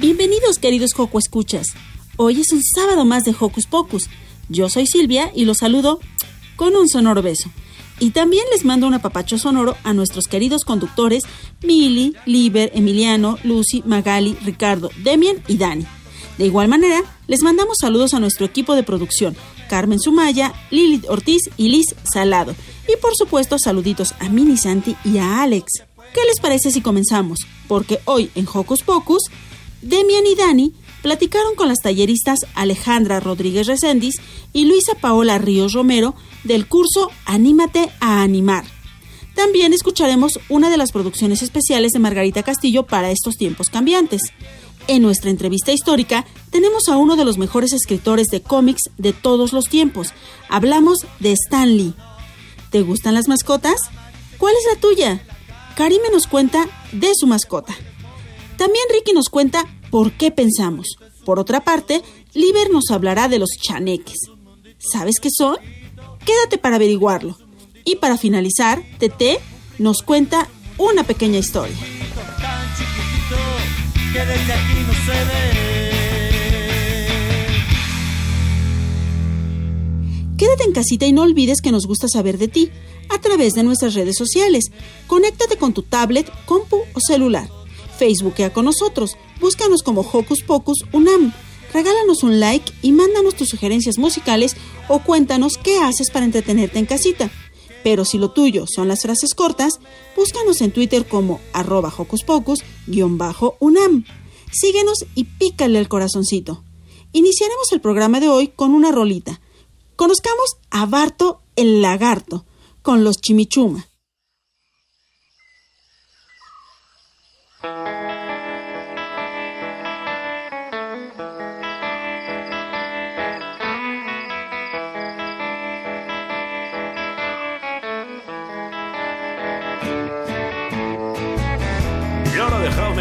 Bienvenidos queridos Joco Escuchas. Hoy es un sábado más de Hocus Pocus. Yo soy Silvia y los saludo con un sonoro beso. Y también les mando un apapacho sonoro a nuestros queridos conductores Mili, Liber, Emiliano, Lucy, Magali, Ricardo, Demian y Dani. De igual manera, les mandamos saludos a nuestro equipo de producción, Carmen Sumaya, Lilith Ortiz y Liz Salado. Y por supuesto, saluditos a Mini Santi y a Alex. ¿Qué les parece si comenzamos? Porque hoy en Hocus Pocus, Demian y Dani platicaron con las talleristas Alejandra Rodríguez Recendis y Luisa Paola Ríos Romero del curso Anímate a Animar. También escucharemos una de las producciones especiales de Margarita Castillo para estos tiempos cambiantes. En nuestra entrevista histórica tenemos a uno de los mejores escritores de cómics de todos los tiempos. Hablamos de Stan Lee. ¿Te gustan las mascotas? ¿Cuál es la tuya? Karime nos cuenta de su mascota. También Ricky nos cuenta por qué pensamos. Por otra parte, Liber nos hablará de los chaneques. ¿Sabes qué son? Quédate para averiguarlo. Y para finalizar, Tete nos cuenta una pequeña historia. Quédate en casita y no olvides que nos gusta saber de ti a través de nuestras redes sociales. Conéctate con tu tablet, compu o celular. Facebookea con nosotros. Búscanos como Hocus Pocus Unam. Regálanos un like y mándanos tus sugerencias musicales o cuéntanos qué haces para entretenerte en casita. Pero si lo tuyo son las frases cortas, búscanos en Twitter como arroba Hocus Pocus-Unam. Síguenos y pícale el corazoncito. Iniciaremos el programa de hoy con una rolita. Conozcamos a Barto el lagarto con los chimichuma.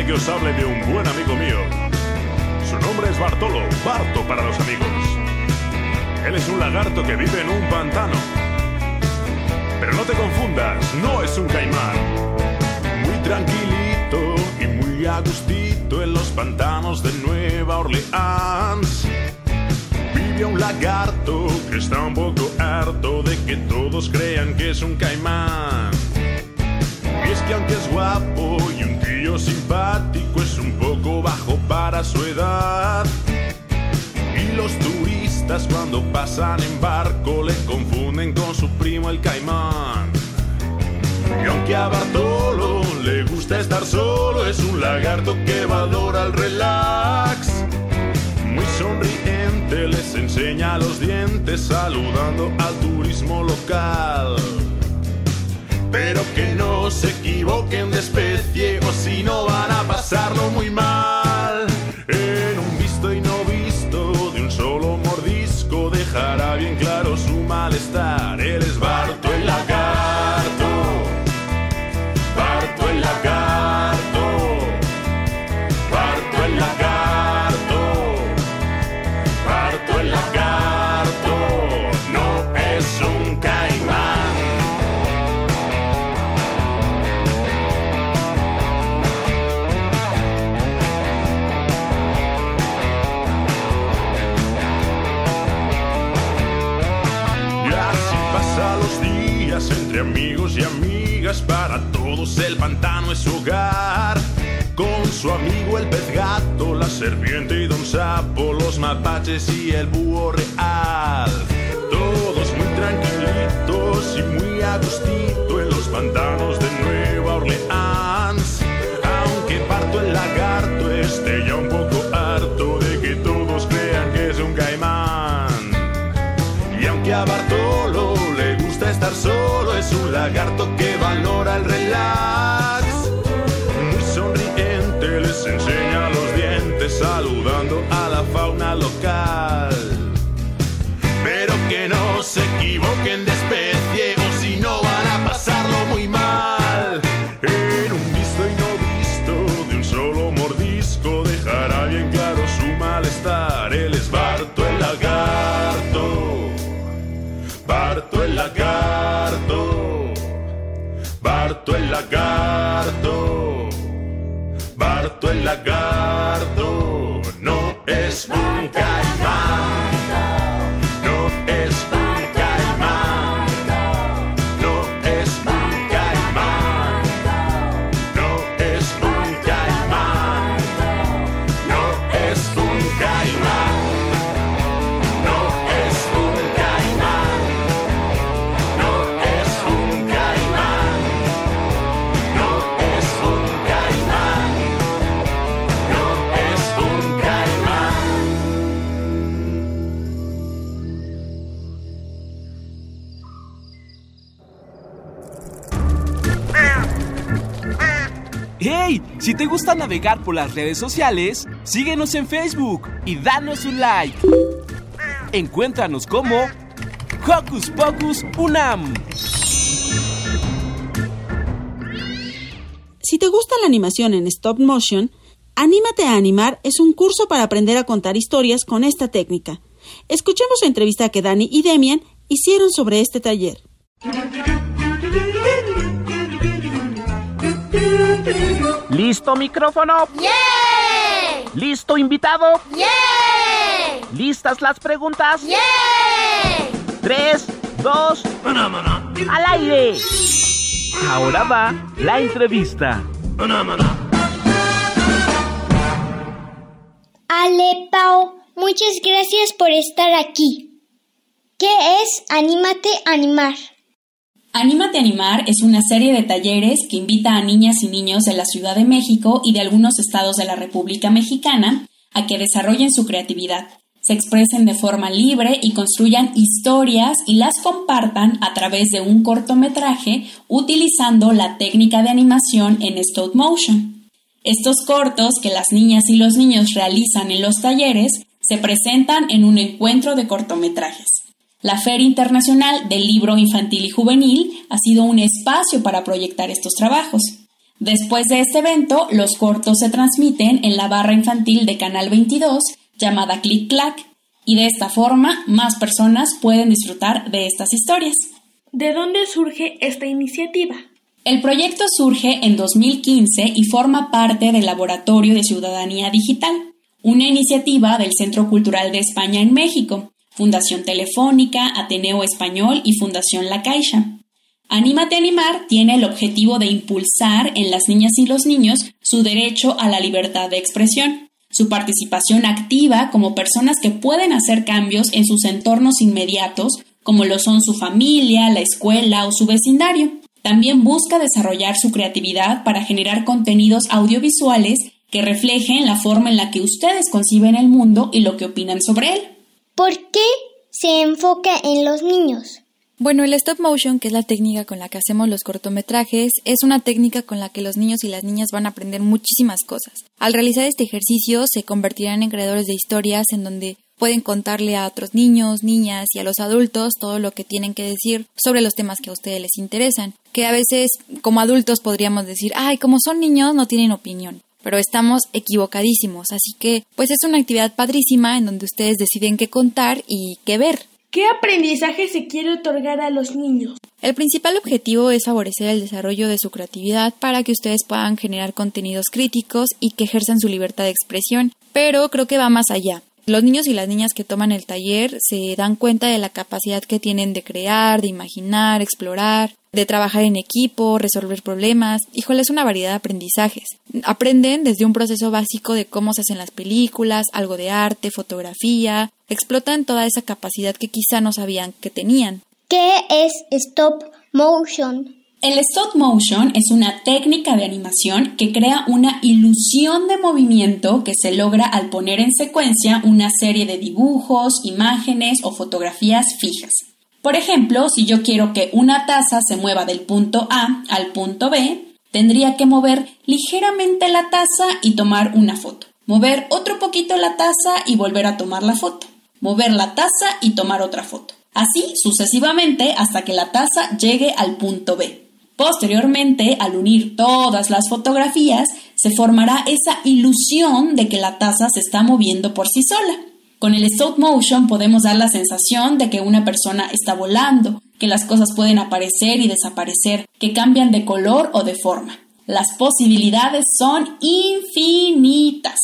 Que os hable de un buen amigo mío. Su nombre es Bartolo, Barto para los amigos. Él es un lagarto que vive en un pantano. Pero no te confundas, no es un caimán. Muy tranquilito y muy agustito en los pantanos de Nueva Orleans. Vive un lagarto que está un poco harto de que todos crean que es un caimán. Que aunque es guapo y un tío simpático, es un poco bajo para su edad. Y los turistas cuando pasan en barco le confunden con su primo el caimán. Y aunque a Bartolo le gusta estar solo, es un lagarto que valora el relax. Muy sonriente les enseña los dientes saludando al turismo local. Pero que no se equivoquen de especie o si no van a pasarlo muy mal. En un visto y no visto de un solo mordisco dejará bien claro su malestar. Él es Barto el pantano es su hogar. Con su amigo el pez gato, la serpiente y don sapo, los mapaches y el búho real. Todos muy tranquilitos y muy agustito en los pantanos de Nueva Orleans. Aunque parto el lagarto esté ya un poco harto de que todos crean que es un caimán. Y aunque a Bartolo le gusta estar solo, es un lagarto que valora el relax. Lagarto. Barto el lagarto. No es un Si te gusta navegar por las redes sociales, síguenos en Facebook y danos un like. Encuéntranos como Hocus Pocus Unam. Si te gusta la animación en stop motion, Anímate a animar es un curso para aprender a contar historias con esta técnica. Escuchemos la entrevista que Dani y Demian hicieron sobre este taller. ¿Listo micrófono? ¡Yeah! ¿Listo invitado? ¡Yeah! ¿Listas las preguntas? ¡Yeah! Tres, dos, al aire. Ahora va la entrevista. Ale Pau, muchas gracias por estar aquí. ¿Qué es Anímate a Animar? Anímate Animar es una serie de talleres que invita a niñas y niños de la Ciudad de México y de algunos estados de la República Mexicana a que desarrollen su creatividad, se expresen de forma libre y construyan historias y las compartan a través de un cortometraje utilizando la técnica de animación en stop motion. Estos cortos que las niñas y los niños realizan en los talleres se presentan en un encuentro de cortometrajes. La Feria Internacional del Libro Infantil y Juvenil ha sido un espacio para proyectar estos trabajos. Después de este evento, los cortos se transmiten en la barra infantil de Canal 22 llamada Click Clack y de esta forma más personas pueden disfrutar de estas historias. ¿De dónde surge esta iniciativa? El proyecto surge en 2015 y forma parte del Laboratorio de Ciudadanía Digital, una iniciativa del Centro Cultural de España en México, Fundación Telefónica, Ateneo Español y Fundación La Caixa. Anímate a Animar tiene el objetivo de impulsar en las niñas y los niños su derecho a la libertad de expresión, su participación activa como personas que pueden hacer cambios en sus entornos inmediatos, como lo son su familia, la escuela o su vecindario. También busca desarrollar su creatividad para generar contenidos audiovisuales que reflejen la forma en la que ustedes conciben el mundo y lo que opinan sobre él. ¿Por qué se enfoca en los niños? Bueno, el stop motion, que es la técnica con la que hacemos los cortometrajes, es una técnica con la que los niños y las niñas van a aprender muchísimas cosas. Al realizar este ejercicio se convertirán en creadores de historias en donde pueden contarle a otros niños, niñas y a los adultos todo lo que tienen que decir sobre los temas que a ustedes les interesan. Que a veces como adultos podríamos decir, ay, como son niños no tienen opinión pero estamos equivocadísimos, así que pues es una actividad padrísima en donde ustedes deciden qué contar y qué ver. ¿Qué aprendizaje se quiere otorgar a los niños? El principal objetivo es favorecer el desarrollo de su creatividad para que ustedes puedan generar contenidos críticos y que ejerzan su libertad de expresión, pero creo que va más allá. Los niños y las niñas que toman el taller se dan cuenta de la capacidad que tienen de crear, de imaginar, explorar, de trabajar en equipo, resolver problemas. Híjole, es una variedad de aprendizajes. Aprenden desde un proceso básico de cómo se hacen las películas, algo de arte, fotografía, explotan toda esa capacidad que quizá no sabían que tenían. ¿Qué es stop motion? El stop motion es una técnica de animación que crea una ilusión de movimiento que se logra al poner en secuencia una serie de dibujos, imágenes o fotografías fijas. Por ejemplo, si yo quiero que una taza se mueva del punto A al punto B, tendría que mover ligeramente la taza y tomar una foto. Mover otro poquito la taza y volver a tomar la foto. Mover la taza y tomar otra foto. Así sucesivamente hasta que la taza llegue al punto B. Posteriormente, al unir todas las fotografías, se formará esa ilusión de que la taza se está moviendo por sí sola. Con el stop motion podemos dar la sensación de que una persona está volando, que las cosas pueden aparecer y desaparecer, que cambian de color o de forma. Las posibilidades son infinitas.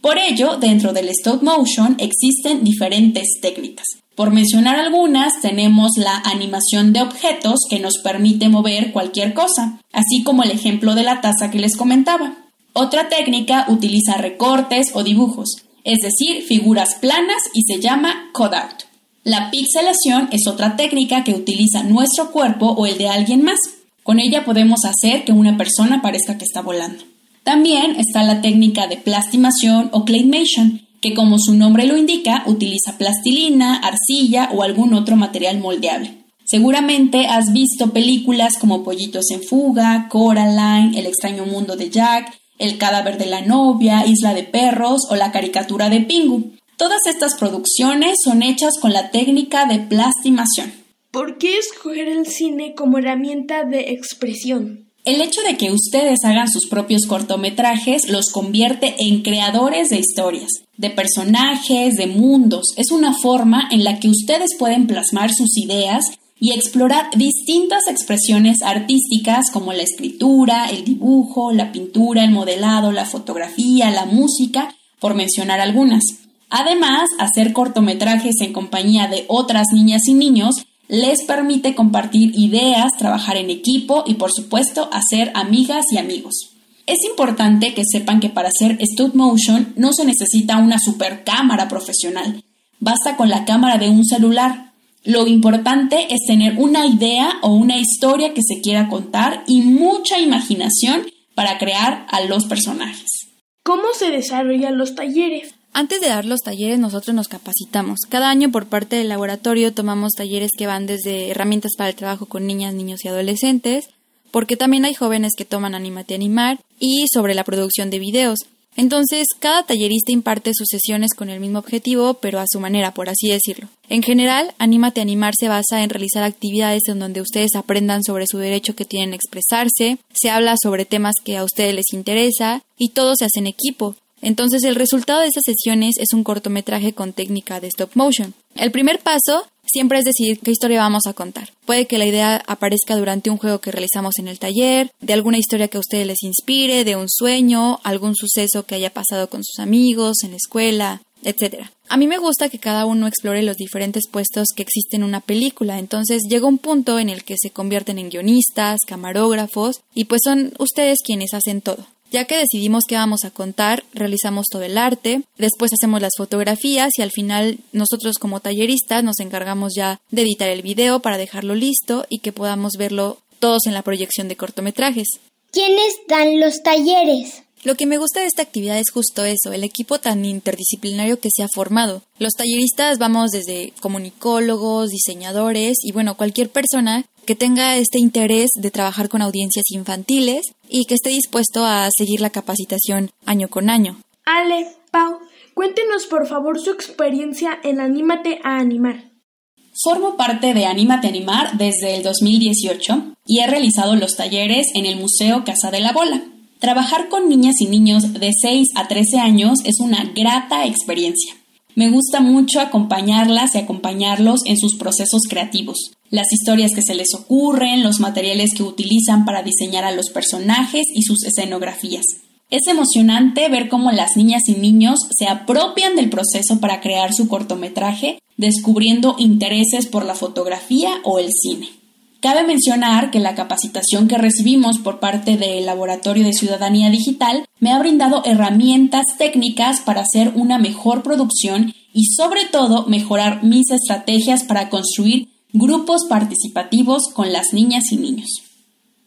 Por ello, dentro del stop motion existen diferentes técnicas. Por mencionar algunas, tenemos la animación de objetos que nos permite mover cualquier cosa, así como el ejemplo de la taza que les comentaba. Otra técnica utiliza recortes o dibujos, es decir, figuras planas y se llama cutout. La pixelación es otra técnica que utiliza nuestro cuerpo o el de alguien más. Con ella podemos hacer que una persona parezca que está volando. También está la técnica de plastimación o claymation, que como su nombre lo indica, utiliza plastilina, arcilla o algún otro material moldeable. Seguramente has visto películas como Pollitos en Fuga, Coraline, El extraño mundo de Jack, El cadáver de la novia, Isla de perros o la caricatura de Pingu. Todas estas producciones son hechas con la técnica de plastimación. ¿Por qué escoger el cine como herramienta de expresión? El hecho de que ustedes hagan sus propios cortometrajes los convierte en creadores de historias, de personajes, de mundos. Es una forma en la que ustedes pueden plasmar sus ideas y explorar distintas expresiones artísticas como la escritura, el dibujo, la pintura, el modelado, la fotografía, la música, por mencionar algunas. Además, hacer cortometrajes en compañía de otras niñas y niños les permite compartir ideas, trabajar en equipo y por supuesto hacer amigas y amigos. Es importante que sepan que para hacer stop motion no se necesita una super cámara profesional, basta con la cámara de un celular. Lo importante es tener una idea o una historia que se quiera contar y mucha imaginación para crear a los personajes. ¿Cómo se desarrollan los talleres? Antes de dar los talleres nosotros nos capacitamos. Cada año por parte del laboratorio tomamos talleres que van desde herramientas para el trabajo con niñas, niños y adolescentes, porque también hay jóvenes que toman Animate Animar y sobre la producción de videos. Entonces, cada tallerista imparte sus sesiones con el mismo objetivo, pero a su manera, por así decirlo. En general, Anímate Animar se basa en realizar actividades en donde ustedes aprendan sobre su derecho que tienen a expresarse, se habla sobre temas que a ustedes les interesa y todo se hace en equipo. Entonces el resultado de estas sesiones es un cortometraje con técnica de stop motion. El primer paso siempre es decidir qué historia vamos a contar. Puede que la idea aparezca durante un juego que realizamos en el taller, de alguna historia que a ustedes les inspire, de un sueño, algún suceso que haya pasado con sus amigos, en la escuela, etc. A mí me gusta que cada uno explore los diferentes puestos que existen en una película, entonces llega un punto en el que se convierten en guionistas, camarógrafos, y pues son ustedes quienes hacen todo. Ya que decidimos qué vamos a contar, realizamos todo el arte, después hacemos las fotografías y al final nosotros como talleristas nos encargamos ya de editar el video para dejarlo listo y que podamos verlo todos en la proyección de cortometrajes. ¿Quiénes dan los talleres? Lo que me gusta de esta actividad es justo eso, el equipo tan interdisciplinario que se ha formado. Los talleristas vamos desde comunicólogos, diseñadores y bueno, cualquier persona que tenga este interés de trabajar con audiencias infantiles y que esté dispuesto a seguir la capacitación año con año. Ale, Pau, cuéntenos por favor su experiencia en Anímate a Animar. Formo parte de Anímate a Animar desde el 2018 y he realizado los talleres en el Museo Casa de la Bola. Trabajar con niñas y niños de 6 a 13 años es una grata experiencia. Me gusta mucho acompañarlas y acompañarlos en sus procesos creativos, las historias que se les ocurren, los materiales que utilizan para diseñar a los personajes y sus escenografías. Es emocionante ver cómo las niñas y niños se apropian del proceso para crear su cortometraje, descubriendo intereses por la fotografía o el cine. Cabe mencionar que la capacitación que recibimos por parte del Laboratorio de Ciudadanía Digital me ha brindado herramientas técnicas para hacer una mejor producción y sobre todo mejorar mis estrategias para construir grupos participativos con las niñas y niños.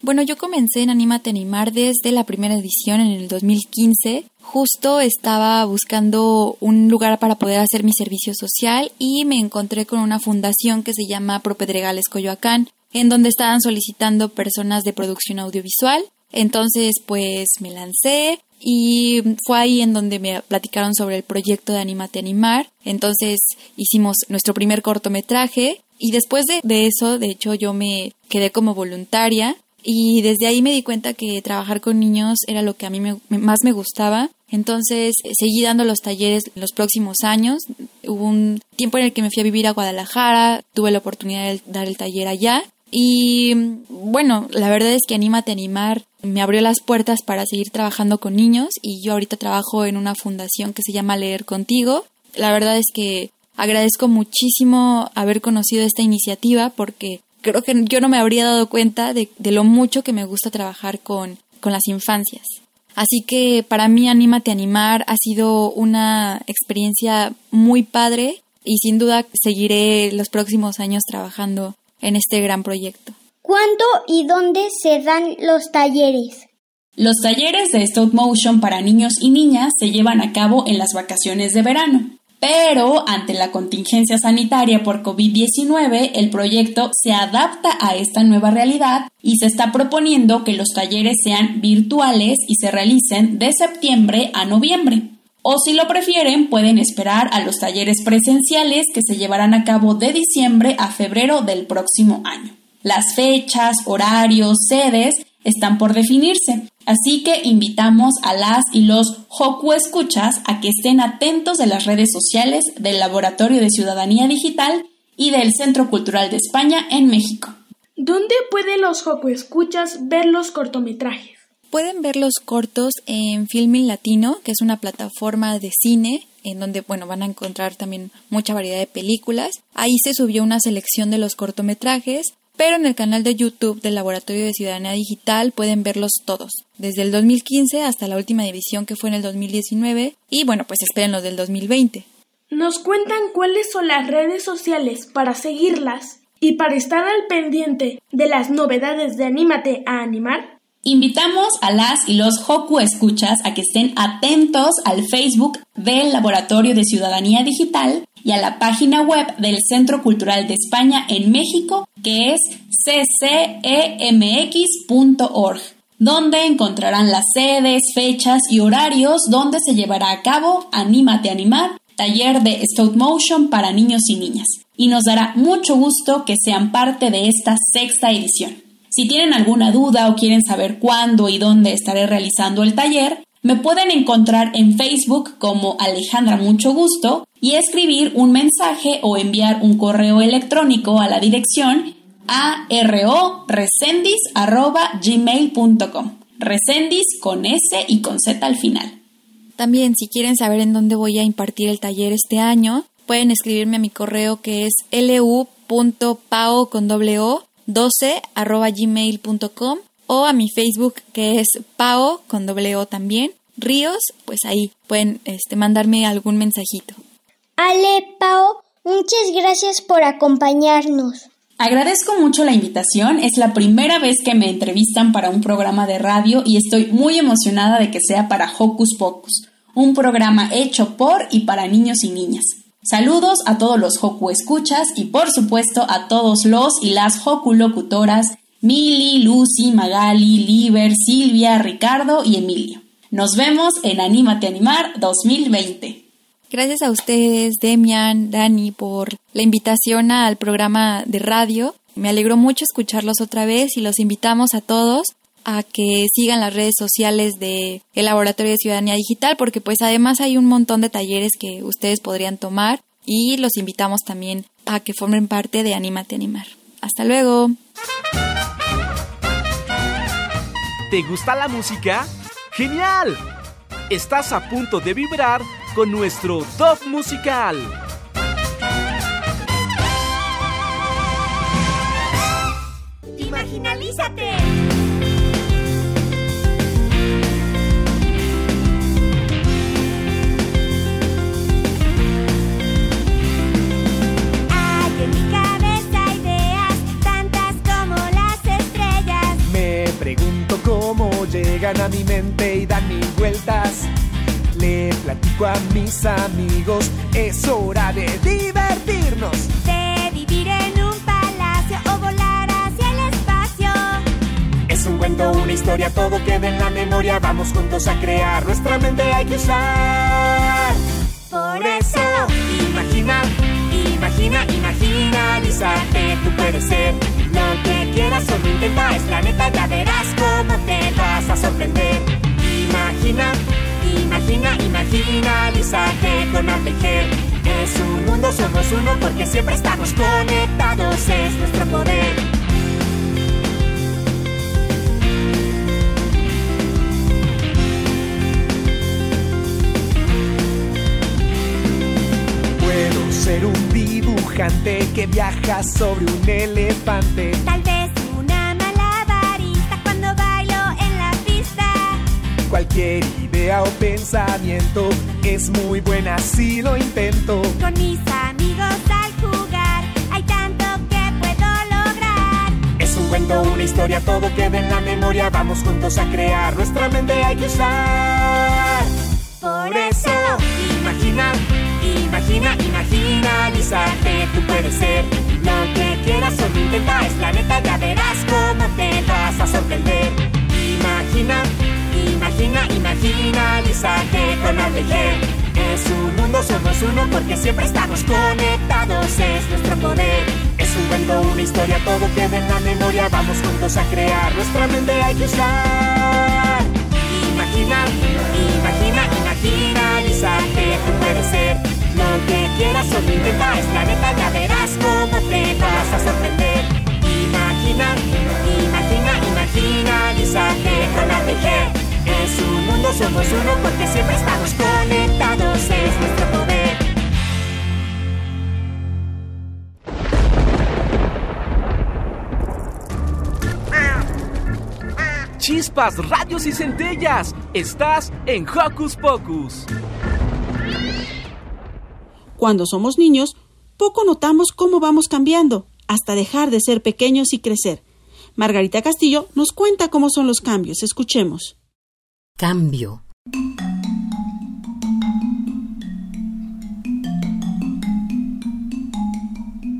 Bueno, yo comencé en Anímate Animar desde la primera edición en el 2015. Justo estaba buscando un lugar para poder hacer mi servicio social y me encontré con una fundación que se llama Propedregales Coyoacán, en donde estaban solicitando personas de producción audiovisual. Entonces, pues me lancé y fue ahí en donde me platicaron sobre el proyecto de Animate Animar. Entonces hicimos nuestro primer cortometraje y después de, de eso, de hecho, yo me quedé como voluntaria y desde ahí me di cuenta que trabajar con niños era lo que a mí más me gustaba. Entonces seguí dando los talleres los próximos años. Hubo un tiempo en el que me fui a vivir a Guadalajara, tuve la oportunidad de dar el taller allá y bueno, la verdad es que Anímate a Animar me abrió las puertas para seguir trabajando con niños y yo ahorita trabajo en una fundación que se llama Leer Contigo. La verdad es que agradezco muchísimo haber conocido esta iniciativa porque creo que yo no me habría dado cuenta de, lo mucho que me gusta trabajar con, con las infancias. Así que para mí Anímate a Animar ha sido una experiencia muy padre y sin duda seguiré los próximos años trabajando en este gran proyecto. ¿Cuándo y dónde se dan los talleres? Los talleres de stop motion para niños y niñas se llevan a cabo en las vacaciones de verano. Pero ante la contingencia sanitaria por COVID-19, el proyecto se adapta a esta nueva realidad y se está proponiendo que los talleres sean virtuales y se realicen de septiembre a noviembre. O si lo prefieren, pueden esperar a los talleres presenciales que se llevarán a cabo de diciembre a febrero del próximo año. Las fechas, horarios, sedes están por definirse, así que invitamos a las y los Hoku Escuchas a que estén atentos de las redes sociales del Laboratorio de Ciudadanía Digital y del Centro Cultural de España en México. ¿Dónde pueden los Hoku Escuchas ver los cortometrajes? Pueden ver los cortos en Filming Latino, que es una plataforma de cine en donde, bueno, van a encontrar también mucha variedad de películas. Ahí se subió una selección de los cortometrajes, pero en el canal de YouTube del Laboratorio de Ciudadanía Digital pueden verlos todos, desde el 2015 hasta la última edición que fue en el 2019 y bueno, pues esperen los del 2020. ¿Nos cuentan cuáles son las redes sociales para seguirlas y para estar al pendiente de las novedades de Anímate a Animar? Invitamos a las y los Hoku Escuchas a que estén atentos al Facebook del Laboratorio de Ciudadanía Digital y a la página web del Centro Cultural de España en México, que es ccemx.org, donde encontrarán las sedes, fechas y horarios donde se llevará a cabo Anímate a Animar, taller de stop motion para niños y niñas. Y nos dará mucho gusto que sean parte de esta sexta edición. Si tienen alguna duda o quieren saber cuándo y dónde estaré realizando el taller, me pueden encontrar en Facebook como Alejandra Mucho Gusto y escribir un mensaje o enviar un correo electrónico a la dirección aroresendis.gmail.com Resendis con S y con Z al final. También, si quieren saber en dónde voy a impartir el taller este año, pueden escribirme a mi correo que es lu.pao con 12 arroba gmail.com o a mi Facebook que es Pao con doble O también. Ríos, pues ahí pueden este, mandarme algún mensajito. Ale, Pao, muchas gracias por acompañarnos. Agradezco mucho la invitación, es la primera vez que me entrevistan para un programa de radio y estoy muy emocionada de que sea para Hocus Pocus, un programa hecho por y para niños y niñas. Saludos a todos los Hoku escuchas y por supuesto a todos los y las Hoku locutoras Mili, Lucy, Magali, Liber, Silvia, Ricardo y Emilio. Nos vemos en Anímate Animar 2020. Gracias a ustedes, Demian, Dani, por la invitación al programa de radio. Me alegró mucho escucharlos otra vez y los invitamos a todos a que sigan las redes sociales de el Laboratorio de Ciudadanía Digital porque pues además hay un montón de talleres que ustedes podrían tomar y los invitamos también a que formen parte de Anímate Animar. Hasta luego. ¿Te gusta la música? ¡Genial! Estás a punto de vibrar con nuestro top musical. Mis amigos, es hora de divertirnos. De vivir en un palacio o volar hacia el espacio. Es un cuento, una historia, todo queda en la memoria. Vamos juntos a crear, nuestra mente hay que usar. Por eso, Imagina, imagina, imaginalízate, tú puedes ser lo que quieras, solo intenta, es la neta, ya verás cómo te vas a sorprender. Imagina, imagina, imaginalízate con APG. Es un mundo, somos uno porque siempre estamos conectados, es nuestro poder. Puedo ser un dibujante que viaja sobre un elefante. Tal vez una malabarista cuando bailo en la pista. Cualquier idea o pensamiento es muy buena si lo intento. Con mis amigos al jugar, hay tanto que puedo lograr. Es un cuento, una historia, todo queda en la memoria. Vamos juntos a crear, nuestra mente hay que usar. Por eso, imagina, imagina, imaginalízate, tú puedes ser lo que quieras, solo intenta, es la imaginalízate con APG. Es un mundo, somos uno porque siempre estamos conectados, es nuestro poder. Es un cuento, una historia, todo queda en la memoria, vamos juntos a crear, nuestra mente hay que usar. Imagina, imagina, imaginalízate, tú puedes ser lo que quieras, solo intenta, es la neta, ya verás cómo te vas a sorprender. Imagina, imagina, imaginalízate con APG. Es un mundo, somos uno porque siempre estamos conectados, es nuestro poder. Chispas, radios y centellas. Estás en Hocus Pocus. Cuando somos niños, poco notamos cómo vamos cambiando, hasta dejar de ser pequeños y crecer. Margarita Castillo nos cuenta cómo son los cambios. Escuchemos. Cambio.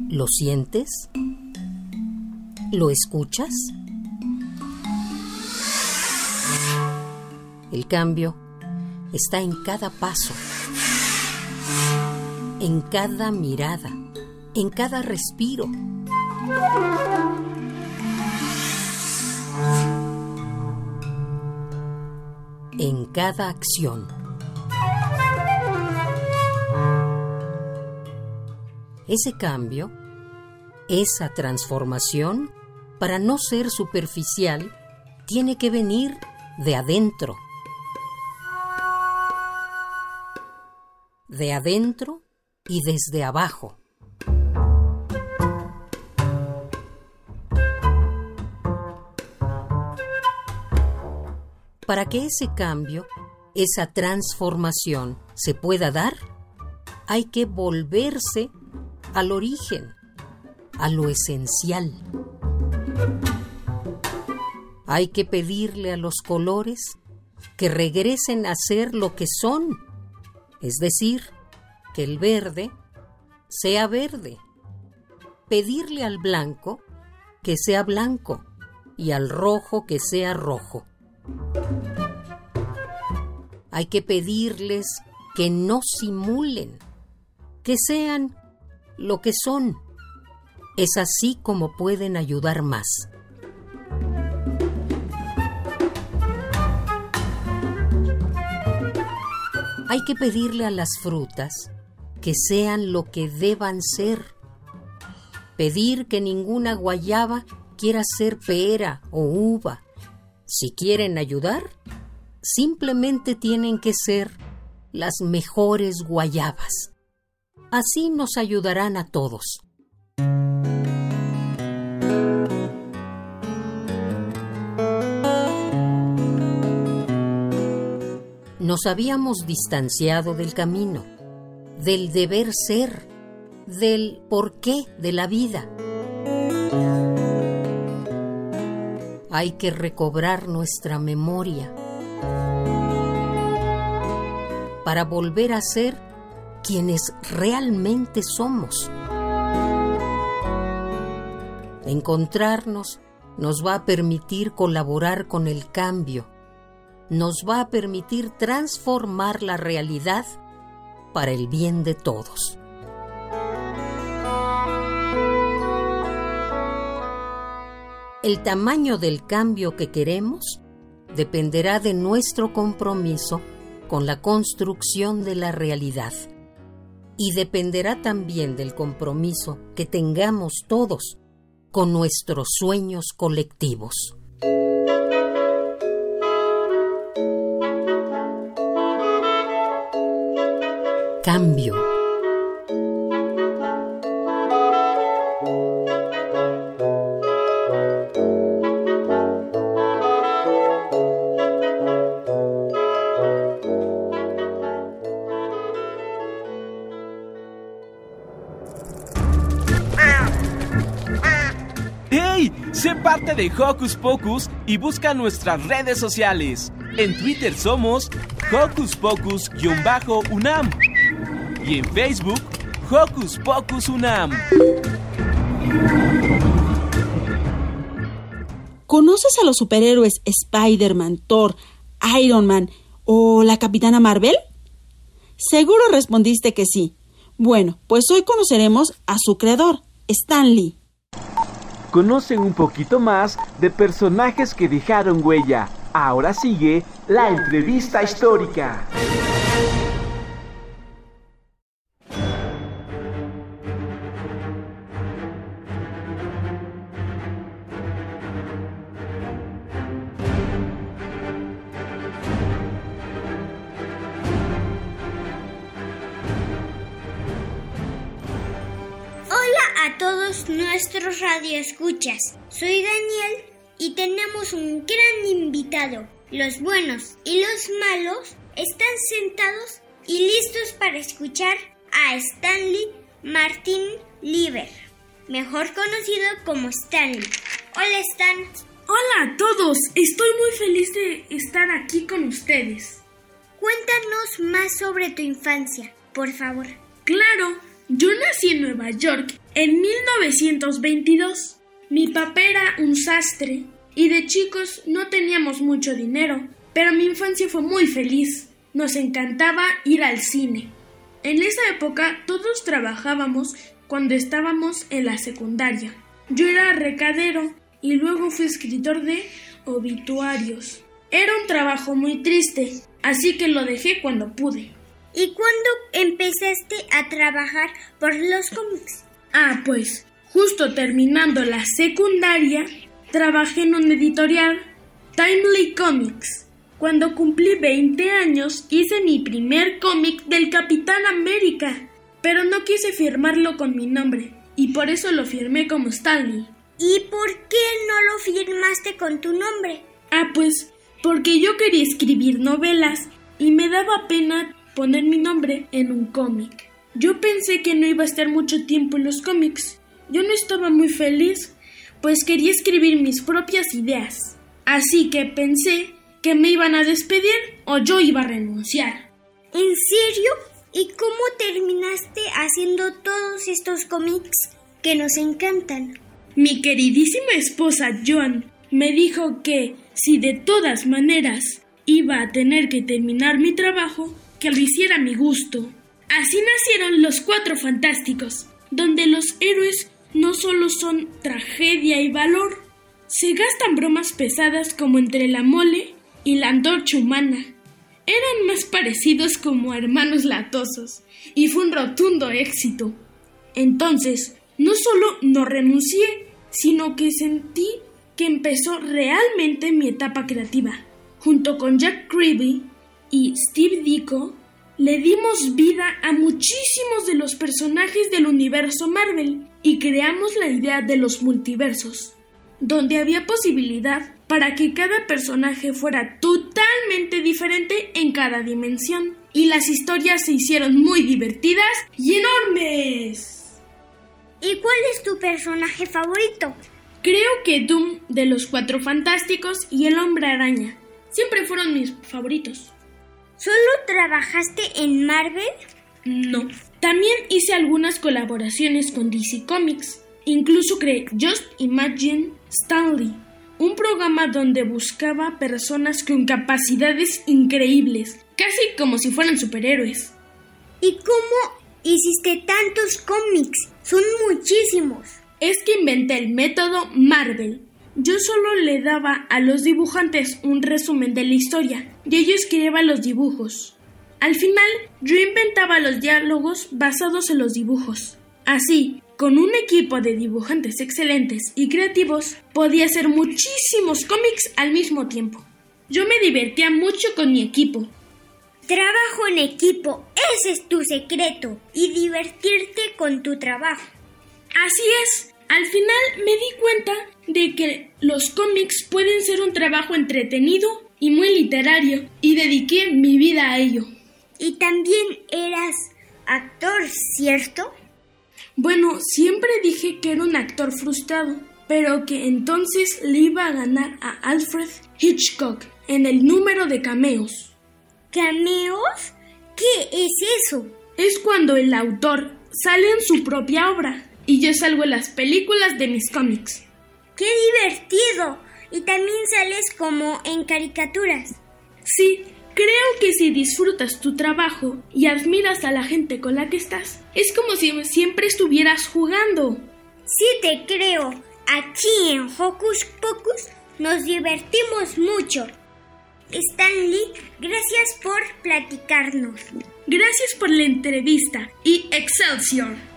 ¿Lo sientes? ¿Lo escuchas? El cambio está en cada paso, en cada mirada, en cada respiro. En cada acción. Ese cambio, esa transformación, para no ser superficial, tiene que venir de adentro. De adentro y desde abajo. Para que ese cambio, esa transformación se pueda dar, hay que volverse al origen, a lo esencial. Hay que pedirle a los colores que regresen a ser lo que son, es decir, que el verde sea verde. Pedirle al blanco que sea blanco y al rojo que sea rojo. Hay que pedirles que no simulen, que sean lo que son. Es así como pueden ayudar más. Hay que pedirle a las frutas que sean lo que deban ser. Pedir que ninguna guayaba quiera ser pera o uva. Si quieren ayudar, simplemente tienen que ser las mejores guayabas. Así nos ayudarán a todos. Nos habíamos distanciado del camino, del deber ser, del porqué de la vida. Hay que recobrar nuestra memoria para volver a ser quienes realmente somos. Encontrarnos nos va a permitir colaborar con el cambio, nos va a permitir transformar la realidad para el bien de todos. El tamaño del cambio que queremos dependerá de nuestro compromiso con la construcción de la realidad y dependerá también del compromiso que tengamos todos con nuestros sueños colectivos. Cambio. De Hocus Pocus y busca nuestras redes sociales. En Twitter somos Hocus Pocus-UNAM y en Facebook Hocus Pocus UNAM. ¿Conoces a los superhéroes Spider-Man, Thor, Iron Man o la Capitana Marvel? Seguro respondiste que sí. Bueno, pues hoy conoceremos a su creador, Stan Lee. Conocen un poquito más de personajes que dejaron huella. Ahora sigue la entrevista histórica. Todos nuestros radioescuchas. Soy Daniel y tenemos un gran invitado. Los buenos y los malos están sentados y listos para escuchar a Stanley Martin Lieber, mejor conocido como Stanley. Hola Stan. Hola a todos, estoy muy feliz de estar aquí con ustedes. Cuéntanos más sobre tu infancia, por favor. Claro, yo nací en Nueva York en 1922. Mi papá era un sastre y de chicos no teníamos mucho dinero, pero mi infancia fue muy feliz. Nos encantaba ir al cine. En esa época todos trabajábamos cuando estábamos en la secundaria. Yo era recadero y luego fui escritor de obituarios. Era un trabajo muy triste, así que lo dejé cuando pude. ¿Y cuándo empezaste a trabajar por los cómics? Ah, pues, justo terminando la secundaria, trabajé en un editorial, Timely Comics. Cuando cumplí 20 años, hice mi primer cómic del Capitán América, pero no quise firmarlo con mi nombre, y por eso lo firmé como Stanley. ¿Y por qué no lo firmaste con tu nombre? Ah, pues, porque yo quería escribir novelas y me daba pena poner mi nombre en un cómic. Yo pensé que no iba a estar mucho tiempo en los cómics. Yo no estaba muy feliz, pues quería escribir mis propias ideas. Así que pensé que me iban a despedir o yo iba a renunciar. ¿En serio? ¿Y cómo terminaste haciendo todos estos cómics que nos encantan? Mi queridísima esposa Joan me dijo que si de todas maneras iba a tener que terminar mi trabajo, que lo hiciera a mi gusto. Así nacieron los Cuatro Fantásticos, donde los héroes no solo son tragedia y valor, se gastan bromas pesadas como entre la mole y la antorcha humana. Eran más parecidos como hermanos latosos, y fue un rotundo éxito. Entonces, no solo no renuncié, sino que sentí que empezó realmente mi etapa creativa. junto con Jack Kirby y Steve Ditko, le dimos vida a muchísimos de los personajes del universo Marvel y creamos la idea de los multiversos, donde había posibilidad para que cada personaje fuera totalmente diferente en cada dimensión. Y las historias se hicieron muy divertidas y enormes. ¿Y cuál es tu personaje favorito? Creo que Doom de los Cuatro Fantásticos y el Hombre Araña. Siempre fueron mis favoritos. ¿Solo trabajaste en Marvel? No. También hice algunas colaboraciones con DC Comics. Incluso creé Just Imagine Stanley, un programa donde buscaba personas con capacidades increíbles, casi como si fueran superhéroes. ¿Y cómo hiciste tantos cómics? Son muchísimos. Es que inventé el método Marvel. Yo solo le daba a los dibujantes un resumen de la historia y ellos escribían los dibujos. Al final, yo inventaba los diálogos basados en los dibujos. Así, con un equipo de dibujantes excelentes y creativos, podía hacer muchísimos cómics al mismo tiempo. Yo me divertía mucho con mi equipo. Trabajo en equipo, ese es tu secreto, y divertirte con tu trabajo. Así es, al final me di cuenta de que los cómics pueden ser un trabajo entretenido y muy literario, y dediqué mi vida a ello. ¿Y también eras actor, cierto? Bueno, siempre dije que era un actor frustrado, pero que entonces le iba a ganar a Alfred Hitchcock en el número de cameos. ¿Cameos? ¿Qué es eso? Es cuando el autor sale en su propia obra y yo salgo en las películas de mis cómics. ¡Qué divertido! Y también sales como en caricaturas. Sí, creo que si disfrutas tu trabajo y admiras a la gente con la que estás, es como si siempre estuvieras jugando. Sí te creo. Aquí en Hocus Pocus nos divertimos mucho. Stanley, gracias por platicarnos. Gracias por la entrevista y Excelsior.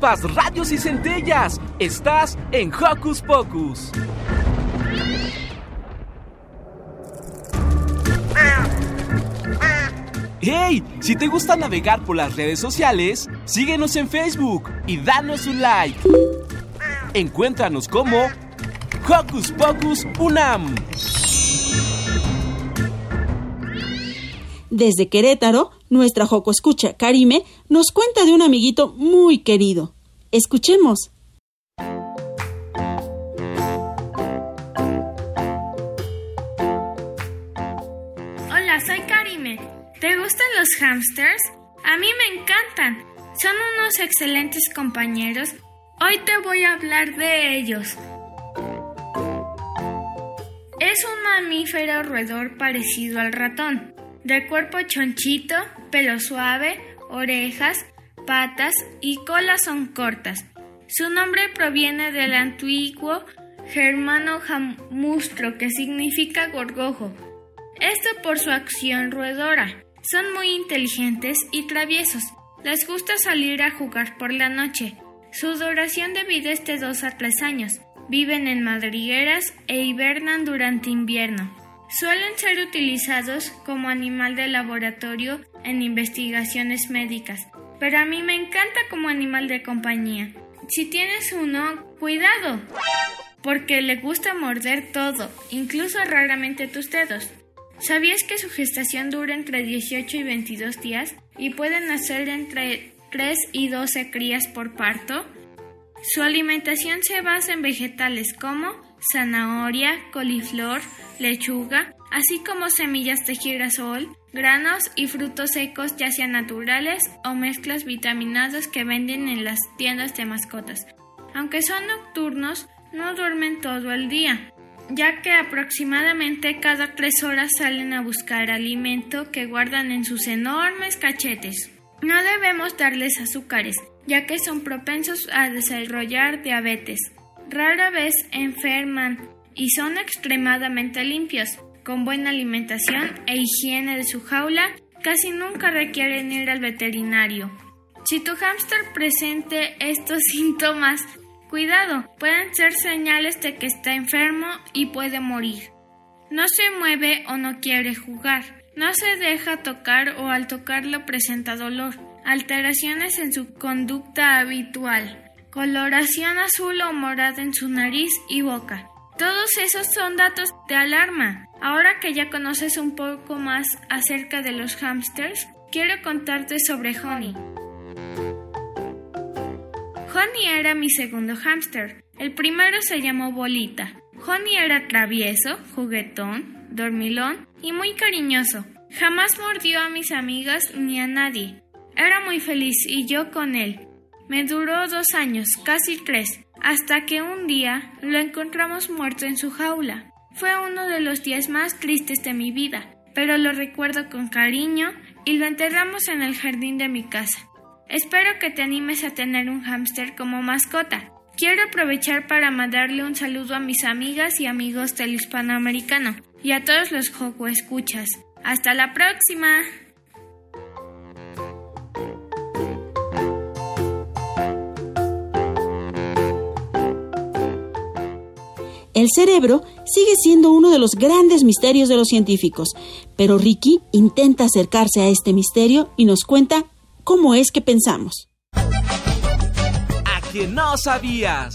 Radios y centellas. Estás en Hocus Pocus. ¡Hey! Si te gusta navegar por las redes sociales, síguenos en Facebook y danos un like. Encuéntranos como Hocus Pocus Unam. Desde Querétaro, nuestra Joco Escucha, Karime, nos cuenta de un amiguito muy querido. Escuchemos. Hola, soy Karime. ¿Te gustan los hamsters? A mí me encantan. Son unos excelentes compañeros. Hoy te voy a hablar de ellos. Es un mamífero roedor parecido al ratón, de cuerpo chonchito, pelo suave, orejas, patas y cola son cortas. Su nombre proviene del antiguo germano jamustro, que significa gorgojo. Esto por su acción roedora. Son muy inteligentes y traviesos. Les gusta salir a jugar por la noche. Su duración de vida es de 2 a 3 años. Viven en madrigueras e hibernan durante invierno. Suelen ser utilizados como animal de laboratorio en investigaciones médicas, pero a mí me encanta como animal de compañía. Si tienes uno, cuidado, porque le gusta morder todo, incluso raramente tus dedos. ¿Sabías que su gestación dura entre 18 y 22 días y pueden nacer entre 3 y 12 crías por parto? Su alimentación se basa en vegetales como zanahoria, coliflor, lechuga, así como semillas de girasol, granos y frutos secos ya sean naturales o mezclas vitaminadas que venden en las tiendas de mascotas. Aunque son nocturnos, no duermen todo el día, ya que aproximadamente cada tres horas salen a buscar alimento que guardan en sus enormes cachetes. No debemos darles azúcares, ya que son propensos a desarrollar diabetes. Rara vez enferman y son extremadamente limpios. Con buena alimentación e higiene de su jaula, casi nunca requieren ir al veterinario. Si tu hámster presente estos síntomas, cuidado, pueden ser señales de que está enfermo y puede morir. No se mueve o no quiere jugar. No se deja tocar o al tocarlo presenta dolor alteraciones en su conducta habitual, coloración azul o morada en su nariz y boca. Todos esos son datos de alarma. Ahora que ya conoces un poco más acerca de los hamsters, quiero contarte sobre Honey. Honey era mi segundo hámster. El primero se llamó Bolita. Honey era travieso, juguetón, dormilón y muy cariñoso. Jamás mordió a mis amigas ni a nadie. Era muy feliz y yo con él. Me duró dos años, casi tres, hasta que un día lo encontramos muerto en su jaula. Fue uno de los días más tristes de mi vida, pero lo recuerdo con cariño y lo enterramos en el jardín de mi casa. Espero que te animes a tener un hámster como mascota. Quiero aprovechar para mandarle un saludo a mis amigas y amigos del hispanoamericano y a todos los Joco escuchas. ¡Hasta la próxima! El cerebro sigue siendo uno de los grandes misterios de los científicos, pero Ricky intenta acercarse a este misterio y nos cuenta cómo es que pensamos. ¿A que no sabías?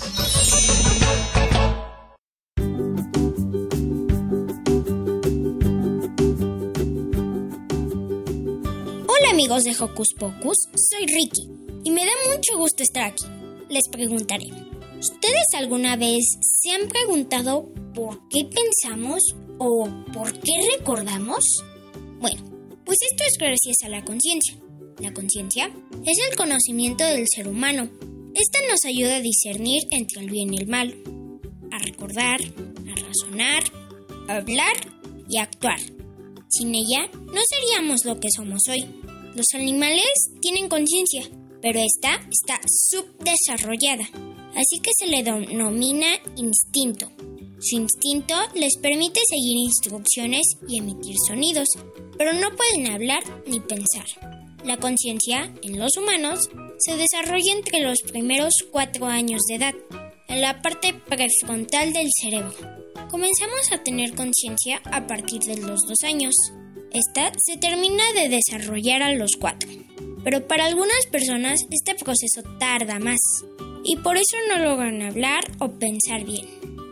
Hola amigos de Hocus Pocus, soy Ricky y me da mucho gusto estar aquí. Les preguntaré, ¿Ustedes alguna vez se han preguntado por qué pensamos o por qué recordamos? Bueno, pues esto es gracias a la conciencia. La conciencia es el conocimiento del ser humano. Esta nos ayuda a discernir entre el bien y el mal, a recordar, a razonar, a hablar y a actuar. Sin ella no seríamos lo que somos hoy. Los animales tienen conciencia, pero esta está subdesarrollada así que se le denomina instinto. Su instinto les permite seguir instrucciones y emitir sonidos, pero no pueden hablar ni pensar. La conciencia en los humanos se desarrolla entre los primeros cuatro años de edad, en la parte prefrontal del cerebro. Comenzamos a tener conciencia a partir de los dos años. Esta se termina de desarrollar a los cuatro, pero para algunas personas este proceso tarda más y por eso no logran hablar o pensar bien.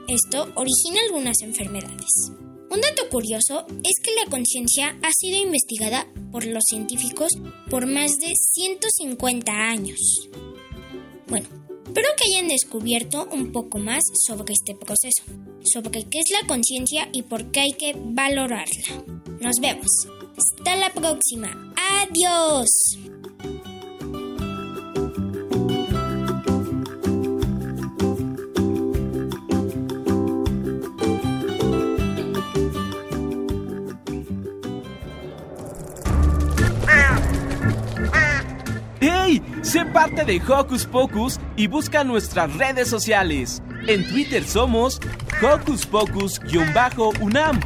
Esto origina algunas enfermedades. Un dato curioso es que la conciencia ha sido investigada por los científicos por más de 150 años. Bueno, espero que hayan descubierto un poco más sobre este proceso, sobre qué es la conciencia y por qué hay que valorarla. Nos vemos. Hasta la próxima. Adiós. Parte de Hocus Pocus y busca nuestras redes sociales. En Twitter somos Hocus Pocus-UNAM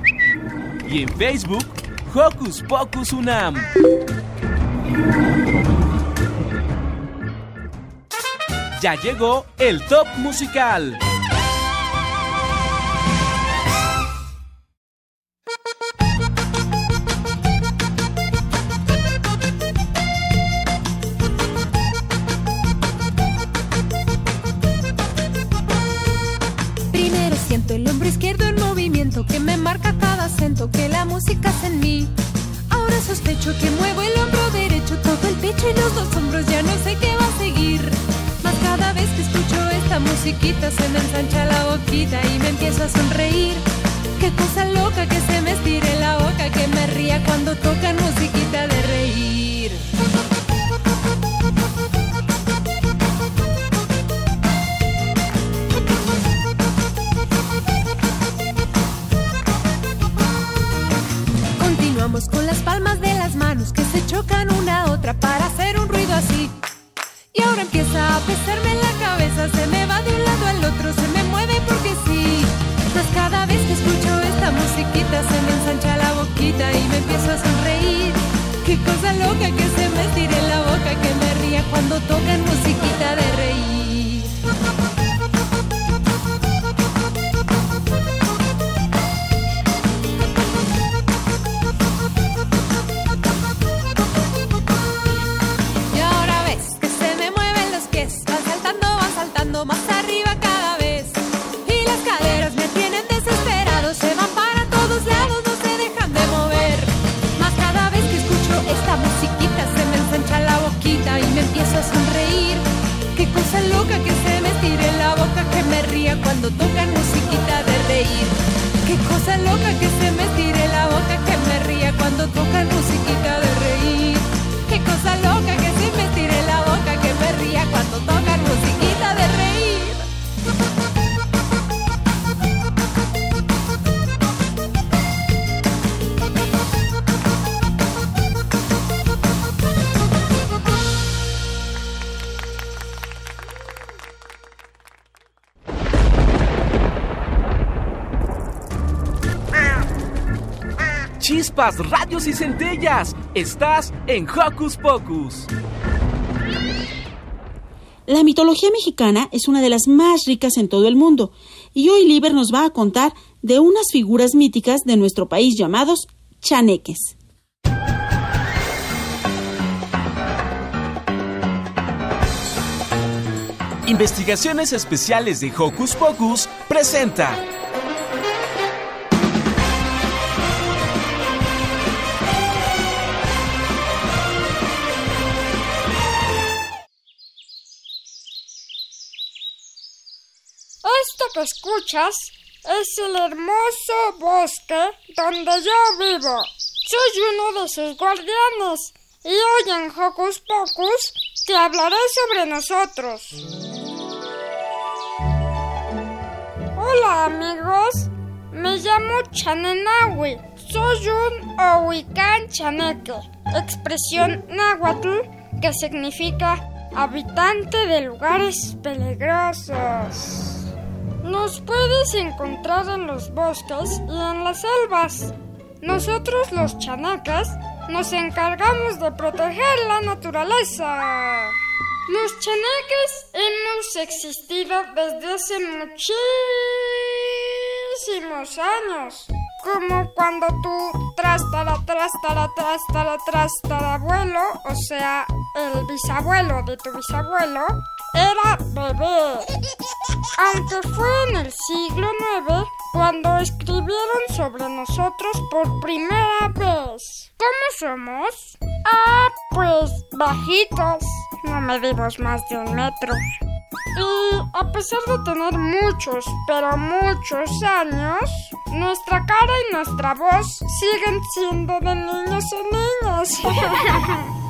y en Facebook Hocus Pocus UNAM. Ya llegó el top musical. Se me ensancha la boquita y me empiezo a sonreír. Qué cosa loca que se me estire la boca, que me ría cuando tocan musiquita Chispas, radios y centellas. Estás en Hocus Pocus. La mitología mexicana es una de las más ricas en todo el mundo, y hoy Liber nos va a contar de unas figuras míticas de nuestro país llamados chaneques. Investigaciones Especiales de Hocus Pocus presenta. Que escuchas es el hermoso bosque donde yo vivo. Soy uno de sus guardianes y hoy en Hocus Pocus te hablaré sobre nosotros. Hola amigos, me llamo Chanenawi. Soy un Ohuicán Chaneque, expresión náhuatl que significa habitante de lugares peligrosos. Nos puedes encontrar en los bosques y en las selvas. Nosotros los chanacas nos encargamos de proteger la naturaleza. Los chaneques hemos existido desde hace muchísimos años. Como cuando tu trastara, trastara, trastara, trastara abuelo, o sea, el bisabuelo de tu bisabuelo, era bebé. Aunque fue en el siglo IX cuando escribieron sobre nosotros por primera vez. ¿Cómo somos? Ah, pues bajitos. No medimos más de un metro. Y a pesar de tener muchos, pero muchos años, nuestra cara y nuestra voz siguen siendo de niños y niñas.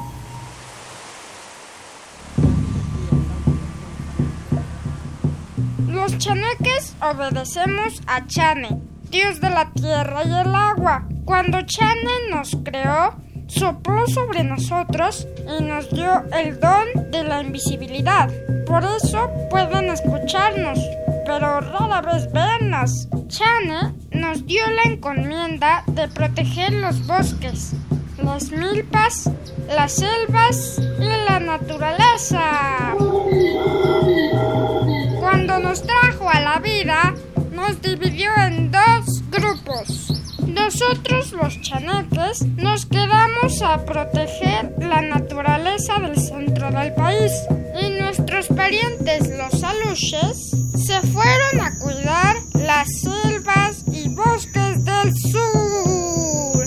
Los chaneques obedecemos a Chane, dios de la tierra y el agua. Cuando Chane nos creó, sopló sobre nosotros y nos dio el don de la invisibilidad. Por eso pueden escucharnos, pero rara vez vernos. Chane nos dio la encomienda de proteger los bosques, las milpas, las selvas y la naturaleza. Nosotros los chaneques nos quedamos a proteger la naturaleza del centro del país y nuestros parientes los aluches se fueron a cuidar las selvas y bosques del sur.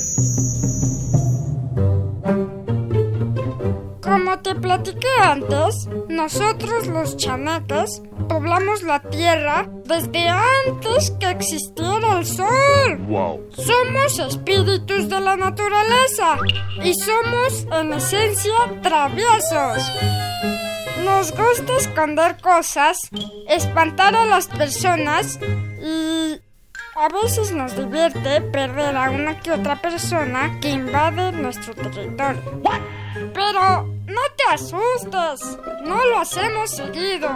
Como te platiqué antes, nosotros los chaneques poblamos la tierra desde antes que existiera el sol. Wow. Somos espíritus de la naturaleza y somos en esencia traviesos. Nos gusta esconder cosas, espantar a las personas y a veces nos divierte perder a una que otra persona que invade nuestro territorio. Pero no te asustes, no lo hacemos seguido.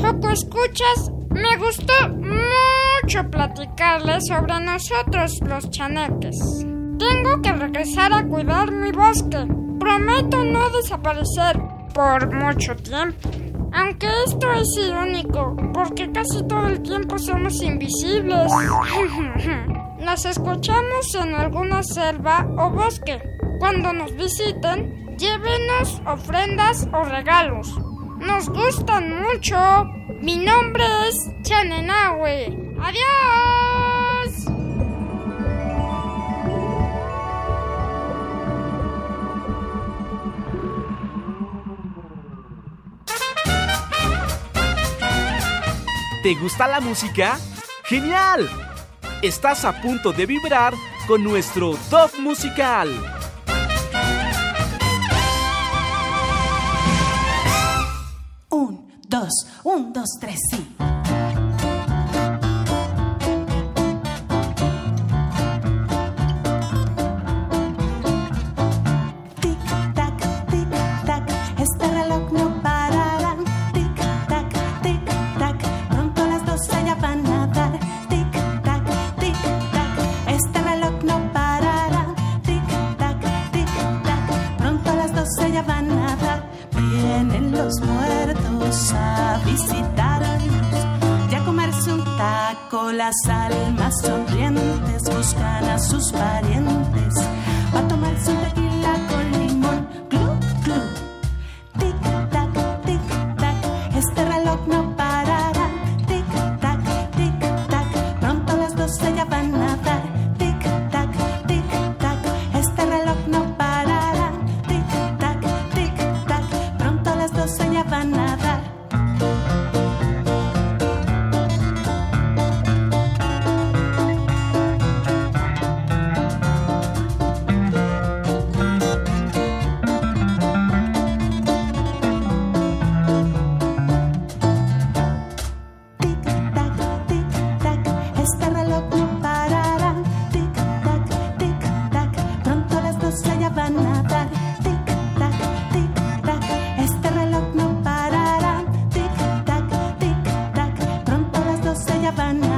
Joco, escuchas, me gustó mucho platicarles sobre nosotros los chaneques. Tengo que regresar a cuidar mi bosque. Prometo no desaparecer por mucho tiempo. Aunque esto es irónico, porque casi todo el tiempo somos invisibles. Nos escuchamos en alguna selva o bosque. Cuando nos visiten, llévenos ofrendas o regalos. Nos gustan mucho. Mi nombre es Chanenahue. ¡Adiós! ¿Te gusta la música? ¡Genial! Estás a punto de vibrar con nuestro top musical. Un, dos, un, dos, tres, sí. Las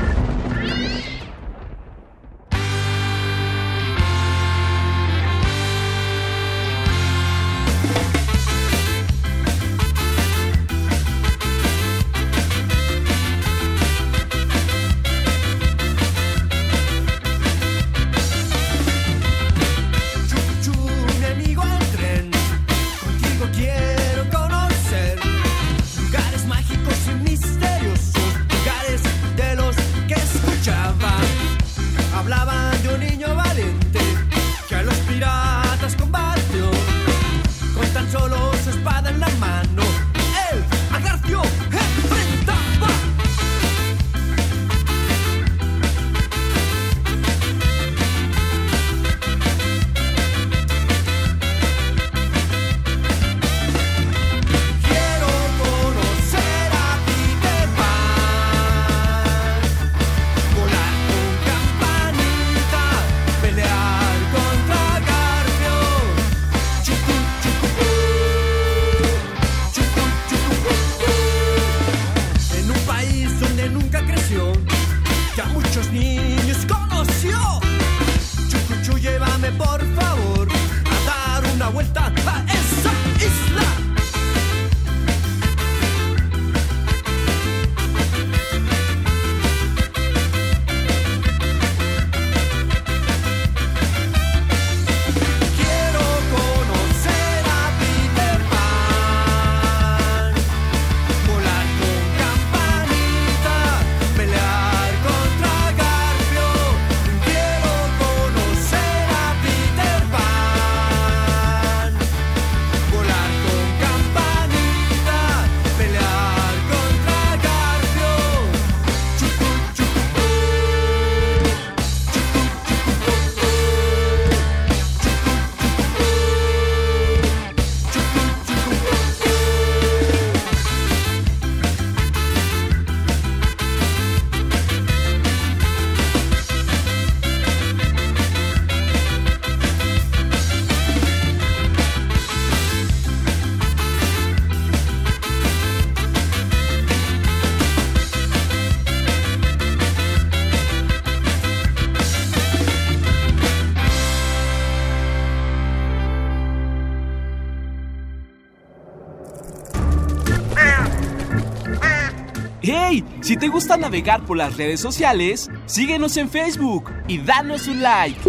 Si te gusta navegar por las redes sociales, síguenos en Facebook y danos un like.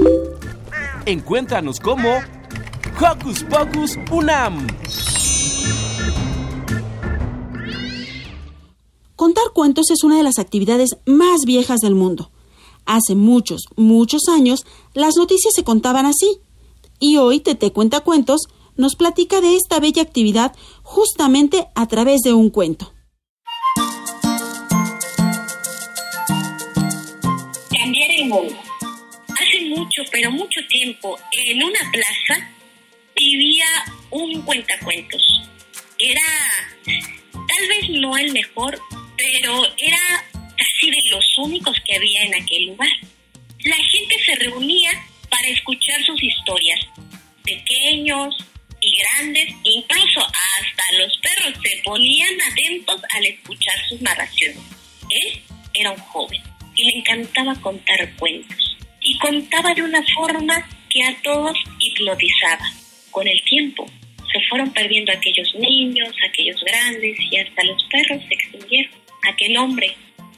Encuéntranos como Hocus Pocus Unam. Contar cuentos es una de las actividades más viejas del mundo. Hace muchos, muchos años, las noticias se contaban así. Y hoy Tete Cuenta Cuentos nos platica de esta bella actividad justamente a través de un cuento. Hace mucho, pero mucho tiempo, en una plaza vivía un cuentacuentos. Era tal vez no el mejor, pero era casi de los únicos que había en aquel lugar. La gente se reunía para escuchar sus historias, pequeños y grandes, incluso hasta los perros se ponían atentos al escuchar sus narraciones. Él era un joven le encantaba contar cuentos y contaba de una forma que a todos hipnotizaba. Con el tiempo se fueron perdiendo aquellos niños, aquellos grandes y hasta los perros se extinguieron. Aquel hombre,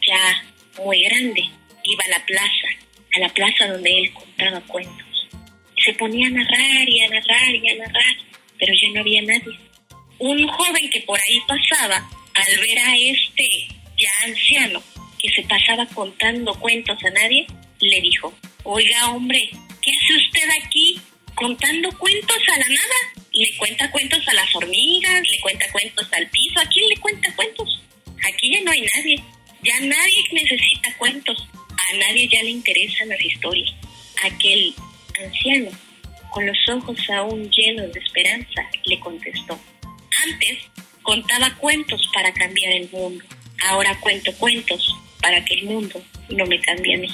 ya muy grande, iba a la plaza, a la plaza donde él contaba cuentos. Y se ponía a narrar y a narrar y a narrar, pero ya no había nadie. Un joven que por ahí pasaba, al ver a este ya anciano que se pasaba contando cuentos a nadie, le dijo, oiga hombre, ¿qué hace usted aquí contando cuentos a la nada? Le cuenta cuentos a las hormigas, le cuenta cuentos al piso, ¿a quién le cuenta cuentos? Aquí ya no hay nadie, ya nadie necesita cuentos, a nadie ya le interesan las historias. Aquel anciano, con los ojos aún llenos de esperanza, le contestó, antes contaba cuentos para cambiar el mundo, ahora cuento cuentos para que el mundo no me cambie a mí.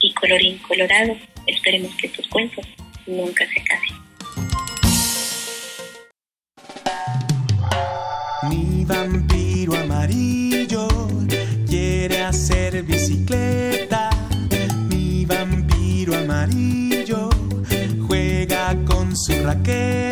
Y colorín colorado, esperemos que estos cuentos nunca se acaben. Mi vampiro amarillo quiere hacer bicicleta. Mi vampiro amarillo juega con su raqueta.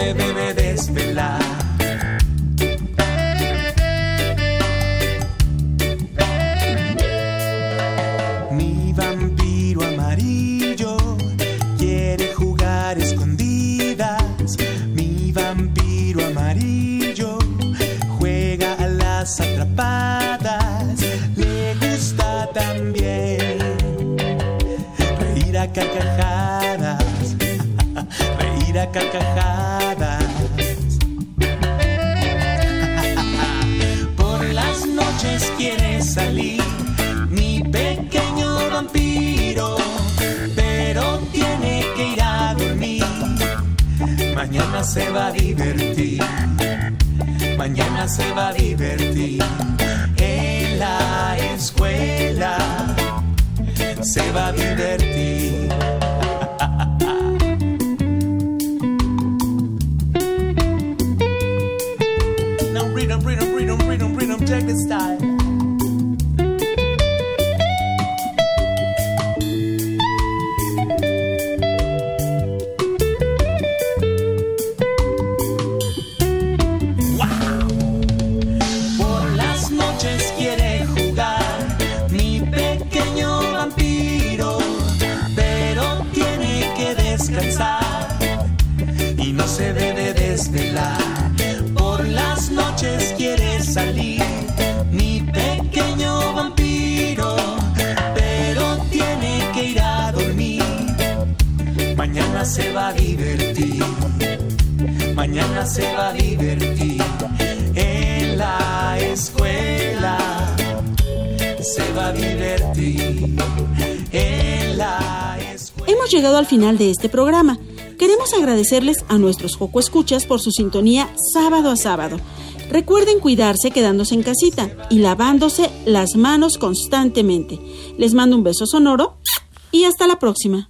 Se debe Mañana se va a divertir, mañana se va a divertir. En la escuela se va a divertir. Now read 'em, read 'em, read 'em, 'em, 'em, this style. Se va a divertir en la escuela. Se va a divertir en la escuela. hemos llegado al final de este programa. Queremos agradecerles a nuestros Joco Escuchas por su sintonía sábado a sábado. Recuerden cuidarse quedándose en casita y lavándose las manos constantemente. Les mando un beso sonoro y hasta la próxima.